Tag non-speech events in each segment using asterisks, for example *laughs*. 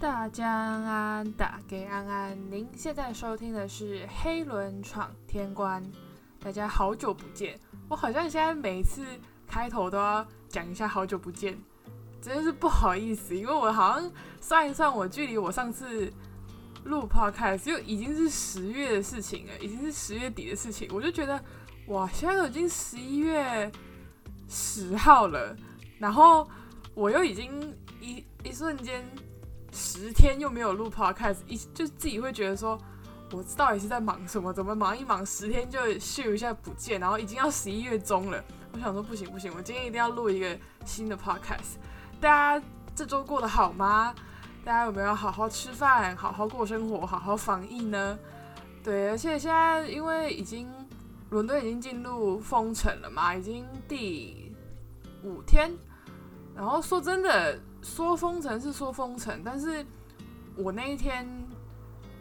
大家安安，打给安安。您现在收听的是《黑轮闯天关》。大家好久不见，我好像现在每次开头都要讲一下好久不见，真的是不好意思，因为我好像算一算，我距离我上次录 podcast 就已经是十月的事情了，已经是十月底的事情，我就觉得哇，现在都已经十一月十号了，然后我又已经一一瞬间。十天又没有录 podcast，一就自己会觉得说，我到底是在忙什么？怎么忙一忙十天就咻一下不见？然后已经要十一月中了，我想说不行不行，我今天一定要录一个新的 podcast。大家这周过得好吗？大家有没有好好吃饭、好好过生活、好好防疫呢？对，而且现在因为已经伦敦已经进入封城了嘛，已经第五天，然后说真的。说封城是说封城，但是我那一天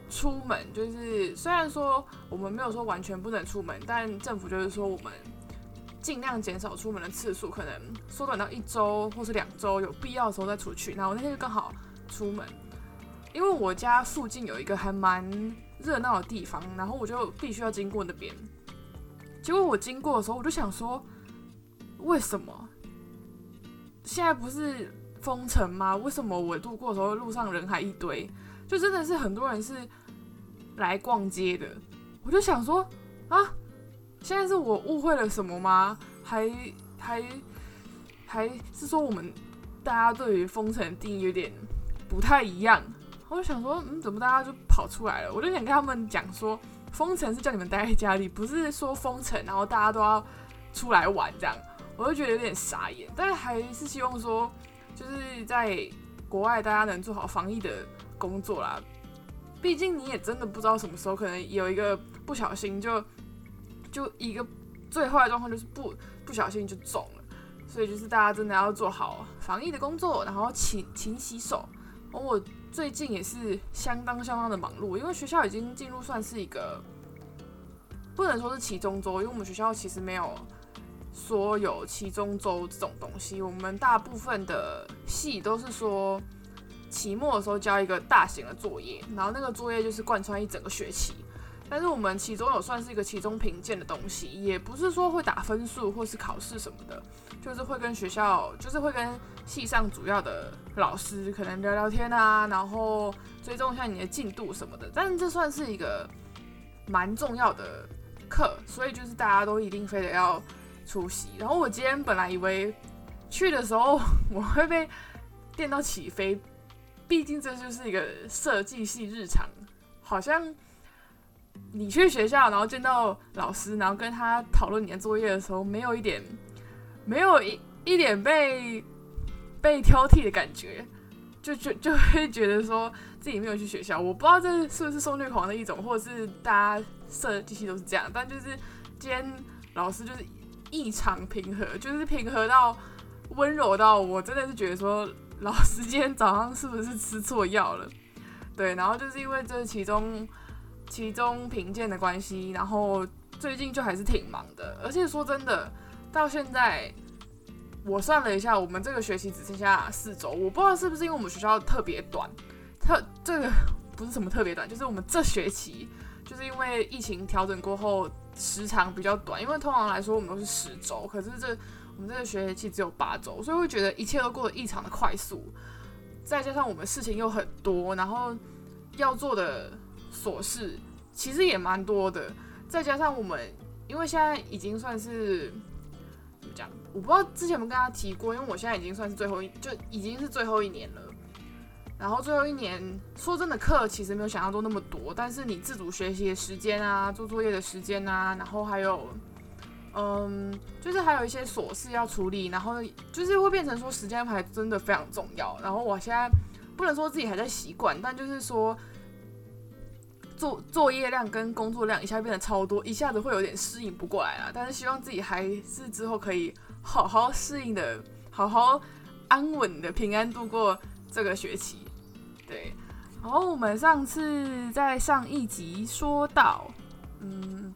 出门，就是虽然说我们没有说完全不能出门，但政府就是说我们尽量减少出门的次数，可能缩短到一周或是两周，有必要的时候再出去。然后我那天就刚好出门，因为我家附近有一个还蛮热闹的地方，然后我就必须要经过那边。结果我经过的时候，我就想说，为什么现在不是？封城吗？为什么我路过的时候路上人还一堆？就真的是很多人是来逛街的。我就想说啊，现在是我误会了什么吗？还还还是说我们大家对于封城的定义有点不太一样？我就想说，嗯，怎么大家就跑出来了？我就想跟他们讲说，封城是叫你们待在家里，不是说封城然后大家都要出来玩这样。我就觉得有点傻眼，但是还是希望说。就是在国外，大家能做好防疫的工作啦。毕竟你也真的不知道什么时候可能有一个不小心就就一个最坏的状况就是不不小心就中了。所以就是大家真的要做好防疫的工作，然后勤勤洗手。而我最近也是相当相当的忙碌，因为学校已经进入算是一个不能说是期中周，因为我们学校其实没有。说有期中周这种东西，我们大部分的系都是说期末的时候交一个大型的作业，然后那个作业就是贯穿一整个学期。但是我们期中有算是一个期中评鉴的东西，也不是说会打分数或是考试什么的，就是会跟学校，就是会跟系上主要的老师可能聊聊天啊，然后追踪一下你的进度什么的。但是这算是一个蛮重要的课，所以就是大家都一定非得要。出席，然后我今天本来以为去的时候 *laughs* 我会被电到起飞，毕竟这就是一个设计系日常，好像你去学校，然后见到老师，然后跟他讨论你的作业的时候，没有一点，没有一一点被被挑剔的感觉，就就 *laughs* 就会觉得说自己没有去学校。我不知道这是不是受虐狂的一种，或者是大家设计系都是这样，但就是今天老师就是。异常平和，就是平和到温柔到，我真的是觉得说，老师今天早上是不是吃错药了？*laughs* 对，然后就是因为这其中其中评鉴的关系，然后最近就还是挺忙的，而且说真的，到现在我算了一下，我们这个学期只剩下四周，我不知道是不是因为我们学校特别短，特这个不是什么特别短，就是我们这学期就是因为疫情调整过后。时长比较短，因为通常来说我们都是十周，可是这我们这个学期只有八周，所以会觉得一切都过得异常的快速。再加上我们事情又很多，然后要做的琐事其实也蛮多的。再加上我们因为现在已经算是怎么讲，我不知道之前有没有跟大家提过，因为我现在已经算是最后一，就已经是最后一年了。然后最后一年，说真的，课其实没有想象中那么多，但是你自主学习的时间啊，做作业的时间啊，然后还有，嗯，就是还有一些琐事要处理，然后就是会变成说时间安排真的非常重要。然后我现在不能说自己还在习惯，但就是说作作业量跟工作量一下变得超多，一下子会有点适应不过来啊。但是希望自己还是之后可以好好适应的，好好安稳的平安度过这个学期。对，然后我们上次在上一集说到，嗯，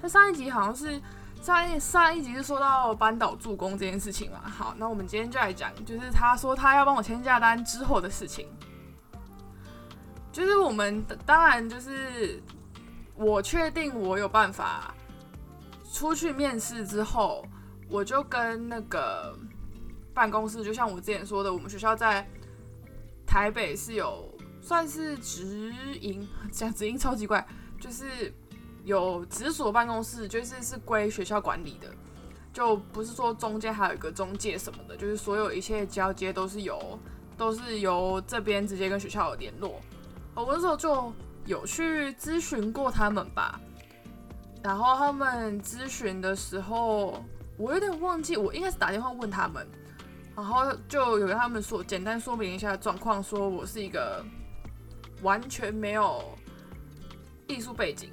他上一集好像是上一上一集是说到班导助攻这件事情嘛。好，那我们今天就来讲，就是他说他要帮我签下单之后的事情。就是我们当然就是我确定我有办法出去面试之后，我就跟那个办公室，就像我之前说的，我们学校在台北是有算是直营，*laughs* 讲直营超级怪，就是有直属办公室，就是是归学校管理的，就不是说中间还有一个中介什么的，就是所有一切交接都是由都是由这边直接跟学校有联络。我那时候就有去咨询过他们吧，然后他们咨询的时候，我有点忘记，我应该是打电话问他们，然后就有跟他们说，简单说明一下状况，说我是一个完全没有艺术背景，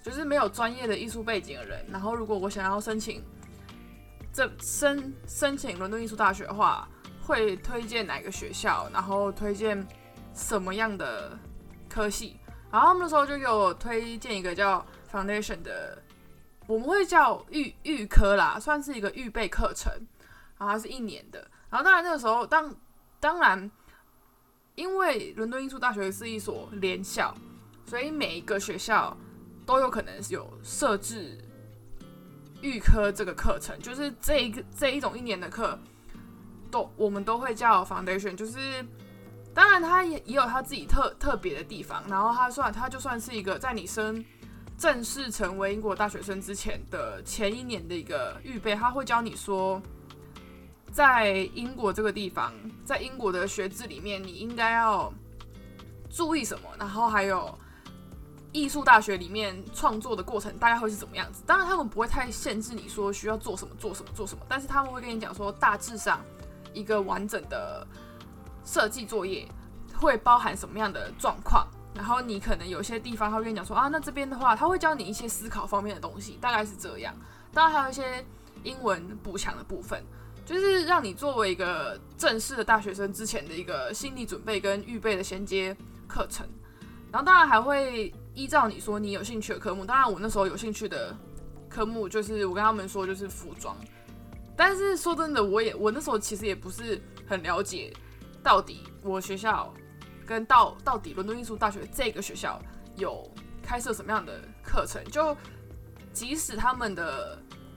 就是没有专业的艺术背景的人，然后如果我想要申请这申申请伦敦艺术大学的话，会推荐哪个学校，然后推荐什么样的。科系，然后他们那时候就给我推荐一个叫 Foundation 的，我们会叫预预科啦，算是一个预备课程，然后它是一年的。然后当然那个时候，当当然，因为伦敦艺术大学是一所联校，所以每一个学校都有可能有设置预科这个课程，就是这一个这一种一年的课，都我们都会叫 Foundation，就是。当然，他也也有他自己特特别的地方。然后他算，他就算是一个在你升正式成为英国大学生之前的前一年的一个预备。他会教你说，在英国这个地方，在英国的学制里面，你应该要注意什么。然后还有艺术大学里面创作的过程大概会是怎么样子。当然，他们不会太限制你说需要做什么做什么做什么，但是他们会跟你讲说，大致上一个完整的。设计作业会包含什么样的状况？然后你可能有些地方他会跟你讲说啊，那这边的话他会教你一些思考方面的东西，大概是这样。当然还有一些英文补强的部分，就是让你作为一个正式的大学生之前的一个心理准备跟预备的衔接课程。然后当然还会依照你说你有兴趣的科目，当然我那时候有兴趣的科目就是我跟他们说就是服装，但是说真的，我也我那时候其实也不是很了解。到底我学校跟到到底伦敦艺术大学这个学校有开设什么样的课程？就即使他们的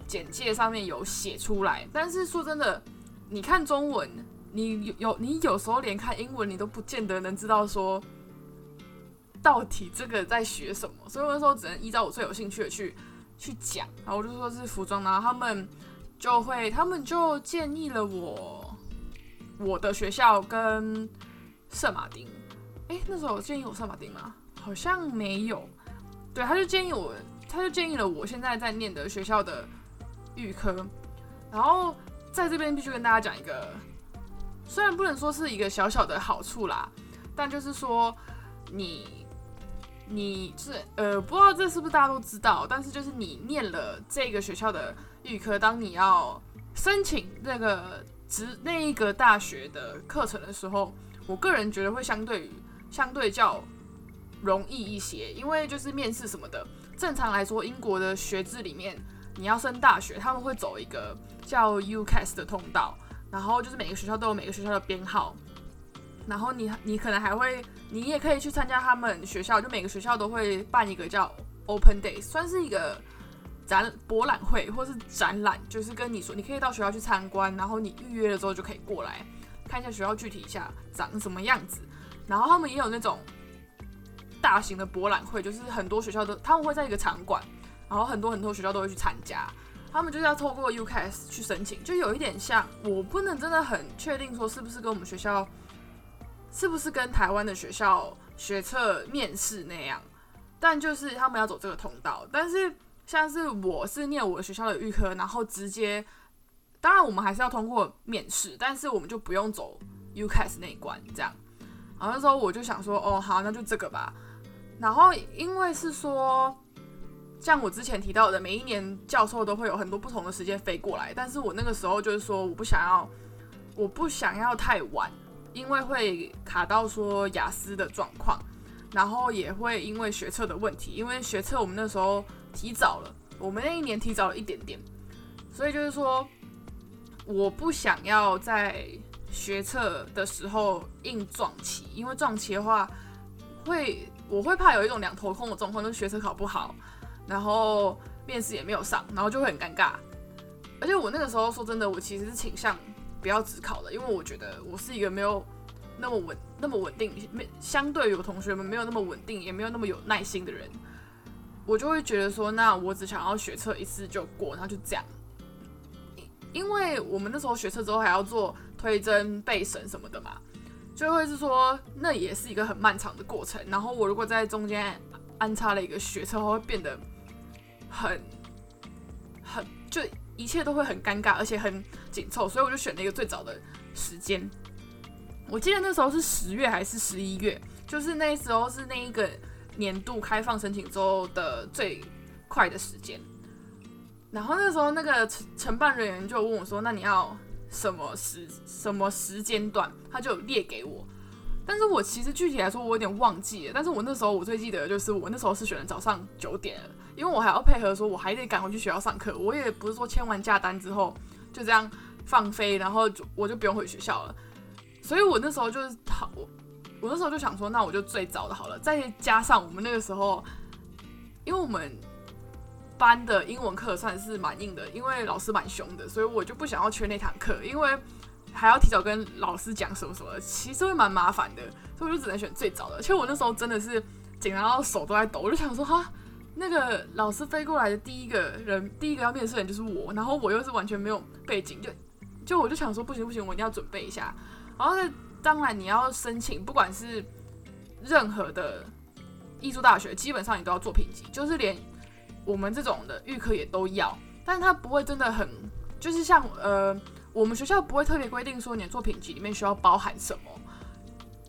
简介上面有写出来，但是说真的，你看中文，你有有你有时候连看英文你都不见得能知道说到底这个在学什么。所以那时候只能依照我最有兴趣的去去讲。然后我就说是服装，然后他们就会他们就建议了我。我的学校跟圣马丁，诶，那时候建议我圣马丁吗？好像没有。对，他就建议我，他就建议了我现在在念的学校的预科。然后在这边必须跟大家讲一个，虽然不能说是一个小小的好处啦，但就是说你你是呃，不知道这是不是大家都知道，但是就是你念了这个学校的预科，当你要申请那个。职那一个大学的课程的时候，我个人觉得会相对于相对较容易一些，因为就是面试什么的，正常来说，英国的学制里面，你要升大学，他们会走一个叫 UCAS 的通道，然后就是每个学校都有每个学校的编号，然后你你可能还会，你也可以去参加他们学校，就每个学校都会办一个叫 Open Day，算是一个。展博览会或是展览，就是跟你说，你可以到学校去参观，然后你预约了之后就可以过来看一下学校具体一下长什么样子。然后他们也有那种大型的博览会，就是很多学校都他们会在一个场馆，然后很多很多学校都会去参加。他们就是要透过 UCAS 去申请，就有一点像，我不能真的很确定说是不是跟我们学校，是不是跟台湾的学校学测面试那样，但就是他们要走这个通道，但是。像是我是念我学校的预科，然后直接，当然我们还是要通过面试，但是我们就不用走 UCAS 那一关这样。然后那时候我就想说，哦，好，那就这个吧。然后因为是说，像我之前提到的，每一年教授都会有很多不同的时间飞过来，但是我那个时候就是说，我不想要，我不想要太晚，因为会卡到说雅思的状况，然后也会因为学测的问题，因为学测我们那时候。提早了，我们那一年提早了一点点，所以就是说，我不想要在学测的时候硬撞期，因为撞期的话会我会怕有一种两头空的状况，就是学测考不好，然后面试也没有上，然后就会很尴尬。而且我那个时候说真的，我其实是倾向不要只考的，因为我觉得我是一个没有那么稳、那么稳定，没相对于我同学们没有那么稳定，也没有那么有耐心的人，我就会觉得说，那我只想要学测一次就过，然后就这样。因为我们那时候学车之后还要做推甄备审什么的嘛，就会是说那也是一个很漫长的过程。然后我如果在中间安插了一个学车，会变得很很就一切都会很尴尬，而且很紧凑。所以我就选了一个最早的时间。我记得那时候是十月还是十一月，就是那时候是那一个年度开放申请之后的最快的时间。然后那时候那个承承办人员就问我说：“那你要什么时什么时间段？”他就列给我，但是我其实具体来说我有点忘记了。但是我那时候我最记得就是我那时候是选了早上九点，因为我还要配合说我还得赶回去学校上课。我也不是说签完假单之后就这样放飞，然后就我就不用回学校了。所以我那时候就是好，我我那时候就想说，那我就最早的好了。再加上我们那个时候，因为我们。班的英文课算是蛮硬的，因为老师蛮凶的，所以我就不想要缺那堂课，因为还要提早跟老师讲什么什么，其实会蛮麻烦的，所以我就只能选最早的。其实我那时候真的是紧张到手都在抖，我就想说哈，那个老师飞过来的第一个人，第一个要面试的人就是我，然后我又是完全没有背景，就就我就想说不行不行，我一定要准备一下。然后呢，当然你要申请，不管是任何的艺术大学，基本上你都要做评级，就是连。我们这种的预科也都要，但是他不会真的很，就是像呃，我们学校不会特别规定说你的作品集里面需要包含什么，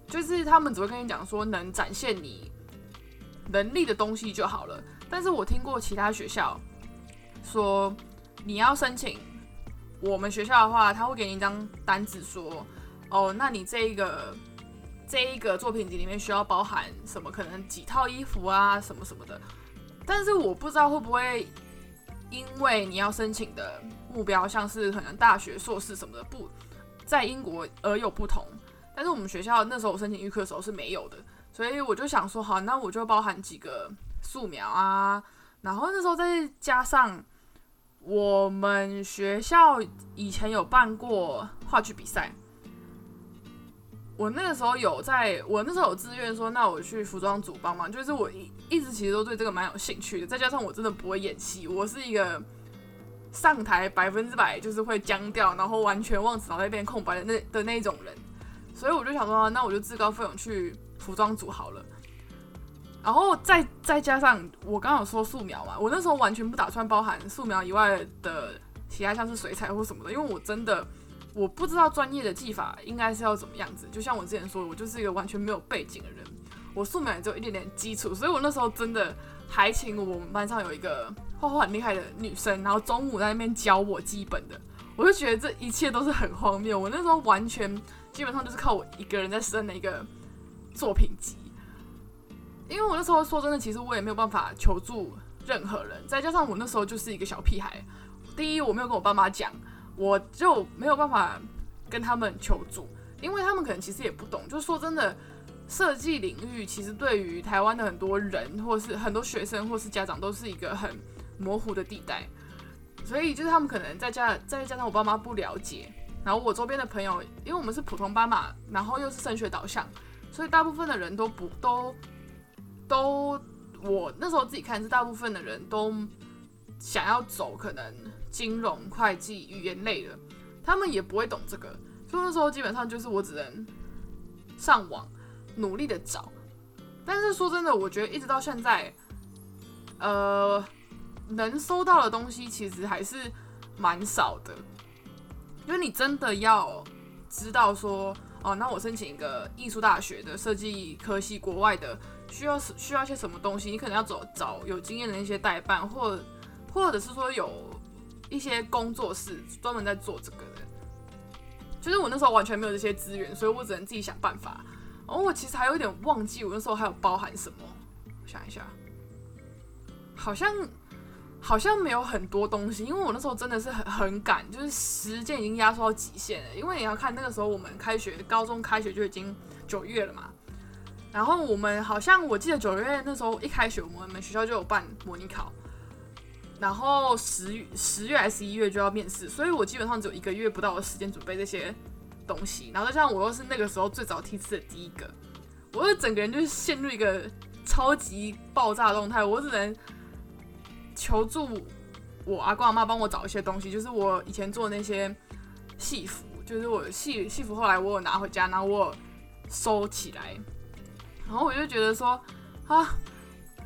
就是他们只会跟你讲说能展现你能力的东西就好了。但是我听过其他学校说，你要申请我们学校的话，他会给你一张单子说，哦，那你这一个这一个作品集里面需要包含什么？可能几套衣服啊，什么什么的。但是我不知道会不会因为你要申请的目标，像是可能大学、硕士什么的，不在英国而有不同。但是我们学校那时候我申请预科的时候是没有的，所以我就想说，好，那我就包含几个素描啊，然后那时候再加上我们学校以前有办过话剧比赛。我那个时候有在，我那时候有自愿说，那我去服装组帮忙。就是我一一直其实都对这个蛮有兴趣的，再加上我真的不会演戏，我是一个上台百分之百就是会僵掉，然后完全忘词脑袋变空白的那的那种人。所以我就想说，那我就自告奋勇去服装组好了。然后再再加上我刚刚有说素描嘛，我那时候完全不打算包含素描以外的其他像是水彩或什么的，因为我真的。我不知道专业的技法应该是要怎么样子，就像我之前说，我就是一个完全没有背景的人，我素描只有一点点基础，所以我那时候真的还请我们班上有一个画画很厉害的女生，然后中午在那边教我基本的，我就觉得这一切都是很荒谬。我那时候完全基本上就是靠我一个人在生的一个作品集，因为我那时候说真的，其实我也没有办法求助任何人，再加上我那时候就是一个小屁孩，第一我没有跟我爸妈讲。我就没有办法跟他们求助，因为他们可能其实也不懂。就是说真的，设计领域其实对于台湾的很多人，或是很多学生，或是家长，都是一个很模糊的地带。所以就是他们可能再加再加上我爸妈不了解，然后我周边的朋友，因为我们是普通班嘛，然后又是升学导向，所以大部分的人都不都都，我那时候自己看是大部分的人都想要走可能。金融、会计、语言类的，他们也不会懂这个，所以那时候基本上就是我只能上网努力的找。但是说真的，我觉得一直到现在，呃，能搜到的东西其实还是蛮少的。因为你真的要知道说，哦，那我申请一个艺术大学的设计科系，国外的需要需要些什么东西，你可能要走找有经验的那些代办，或或者是说有。一些工作室专门在做这个的，就是我那时候完全没有这些资源，所以我只能自己想办法。然后我其实还有点忘记我那时候还有包含什么，我想一下，好像好像没有很多东西，因为我那时候真的是很很赶，就是时间已经压缩到极限了。因为你要看那个时候我们开学，高中开学就已经九月了嘛，然后我们好像我记得九月那时候一开学，我们学校就有办模拟考，然后十十月还是十一月就要面试，所以我基本上只有一个月不到的时间准备这些东西。然后再加上我又是那个时候最早梯次的第一个，我就整个人就是陷入一个超级爆炸状态，我只能求助我阿公阿妈帮我找一些东西，就是我以前做那些戏服，就是我戏戏服后来我有拿回家，然后我收起来。然后我就觉得说，啊，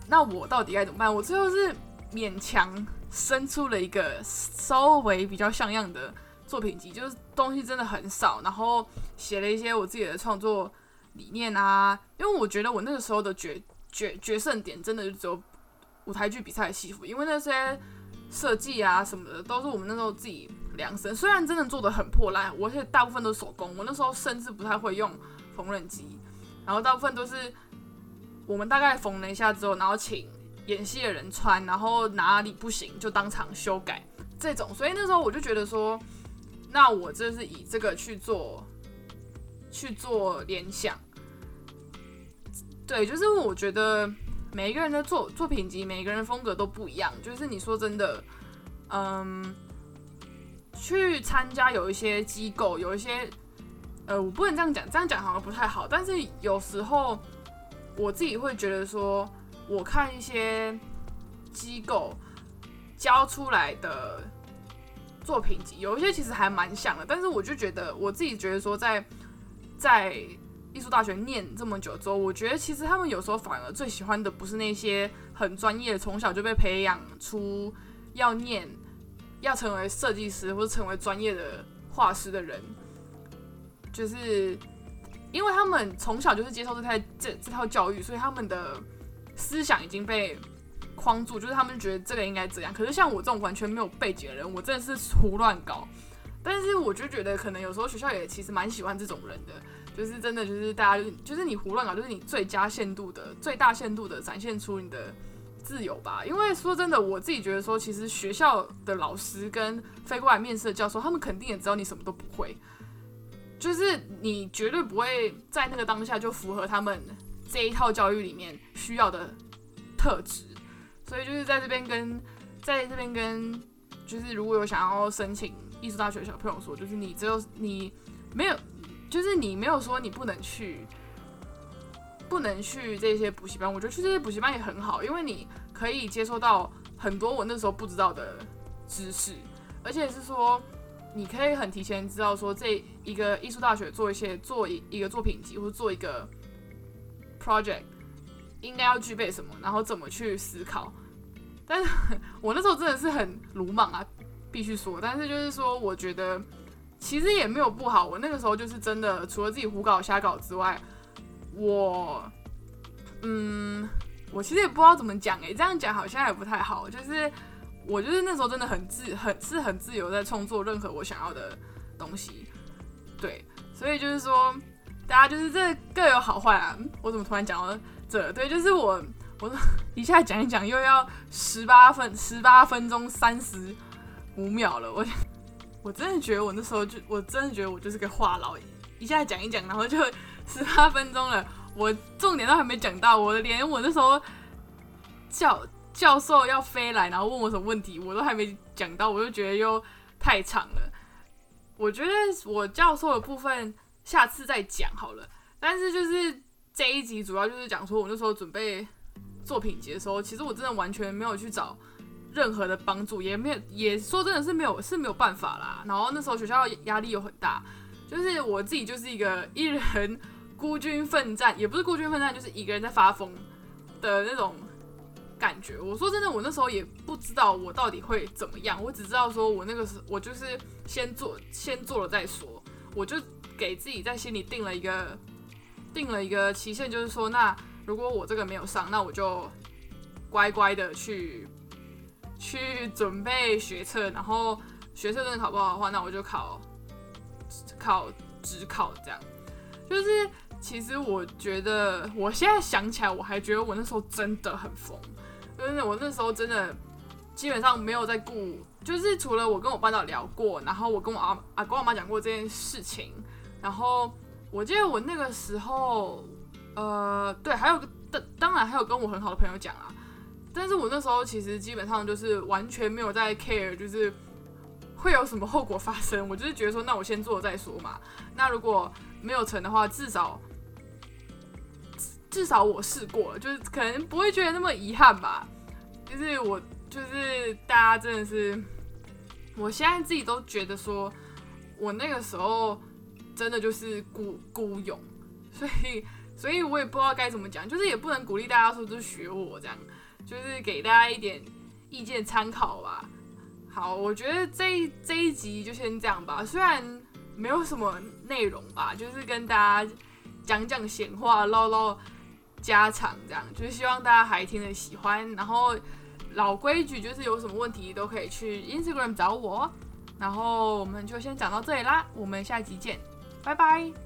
那我到底该怎么办？我最后是勉强生出了一个稍微比较像样的作品集，就是东西真的很少，然后写了一些我自己的创作理念啊。因为我觉得我那个时候的决决决胜点真的就只有舞台剧比赛的戏服，因为那些设计啊什么的都是我们那时候自己量身，虽然真的做的很破烂，而且大部分都是手工，我那时候甚至不太会用缝纫机。然后大部分都是我们大概缝了一下之后，然后请演戏的人穿，然后哪里不行就当场修改这种。所以那时候我就觉得说，那我就是以这个去做去做联想。对，就是我觉得每一个人的作作品集，每一个人风格都不一样。就是你说真的，嗯，去参加有一些机构，有一些。呃，我不能这样讲，这样讲好像不太好。但是有时候我自己会觉得说，我看一些机构教出来的作品集，有一些其实还蛮像的。但是我就觉得，我自己觉得说，在在艺术大学念这么久之后，我觉得其实他们有时候反而最喜欢的不是那些很专业、从小就被培养出要念、要成为设计师或者成为专业的画师的人。就是因为他们从小就是接受这套这这套教育，所以他们的思想已经被框住，就是他们觉得这个应该这样。可是像我这种完全没有背景的人，我真的是胡乱搞。但是我就觉得，可能有时候学校也其实蛮喜欢这种人的，就是真的就是大家就是你胡乱搞，就是你最佳限度的、最大限度的展现出你的自由吧。因为说真的，我自己觉得说，其实学校的老师跟飞过来面试的教授，他们肯定也知道你什么都不会。就是你绝对不会在那个当下就符合他们这一套教育里面需要的特质，所以就是在这边跟在这边跟就是如果有想要申请艺术大学的小朋友说，就是你只有你没有，就是你没有说你不能去不能去这些补习班，我觉得去这些补习班也很好，因为你可以接收到很多我那时候不知道的知识，而且是说。你可以很提前知道说这一个艺术大学做一些做一一个作品集或者做一个 project 应该要具备什么，然后怎么去思考。但是我那时候真的是很鲁莽啊，必须说。但是就是说，我觉得其实也没有不好。我那个时候就是真的，除了自己胡搞瞎搞之外，我嗯，我其实也不知道怎么讲诶，这样讲好像也不太好，就是。我就是那时候真的很自很是很自由在创作任何我想要的东西，对，所以就是说大家就是这各有好坏啊。我怎么突然讲到这？对，就是我我一下讲一讲又要十八分十八分钟三十五秒了。我我真的觉得我那时候就我真的觉得我就是个话痨，一下讲一讲，然后就 *laughs* 十八分钟了，我重点都还没讲到，我连我那时候教。教授要飞来，然后问我什么问题，我都还没讲到，我就觉得又太长了。我觉得我教授的部分下次再讲好了。但是就是这一集主要就是讲说，我那时候准备作品集的时候，其实我真的完全没有去找任何的帮助，也没有，也说真的是没有是没有办法啦。然后那时候学校压力又很大，就是我自己就是一个一人孤军奋战，也不是孤军奋战，就是一个人在发疯的那种。感觉，我说真的，我那时候也不知道我到底会怎么样，我只知道说我那个时我就是先做，先做了再说，我就给自己在心里定了一个定了一个期限，就是说，那如果我这个没有上，那我就乖乖的去去准备学测，然后学测真的考不好的话，那我就考考职考，这样。就是其实我觉得，我现在想起来，我还觉得我那时候真的很疯。真的，我那时候真的基本上没有在顾，就是除了我跟我班长聊过，然后我跟我阿阿公阿妈讲过这件事情，然后我记得我那个时候呃，对，还有当当然还有跟我很好的朋友讲啊，但是我那时候其实基本上就是完全没有在 care，就是会有什么后果发生，我就是觉得说，那我先做再说嘛。那如果没有成的话，至少至少我试过了，就是可能不会觉得那么遗憾吧。就是我就是大家真的是，我现在自己都觉得说，我那个时候真的就是孤孤勇，所以所以我也不知道该怎么讲，就是也不能鼓励大家说就是学我这样，就是给大家一点意见参考吧。好，我觉得这这一集就先这样吧，虽然没有什么内容吧，就是跟大家讲讲闲话，唠唠家常这样，就是希望大家还听得喜欢，然后。老规矩，就是有什么问题都可以去 Instagram 找我。然后我们就先讲到这里啦，我们下集见，拜拜。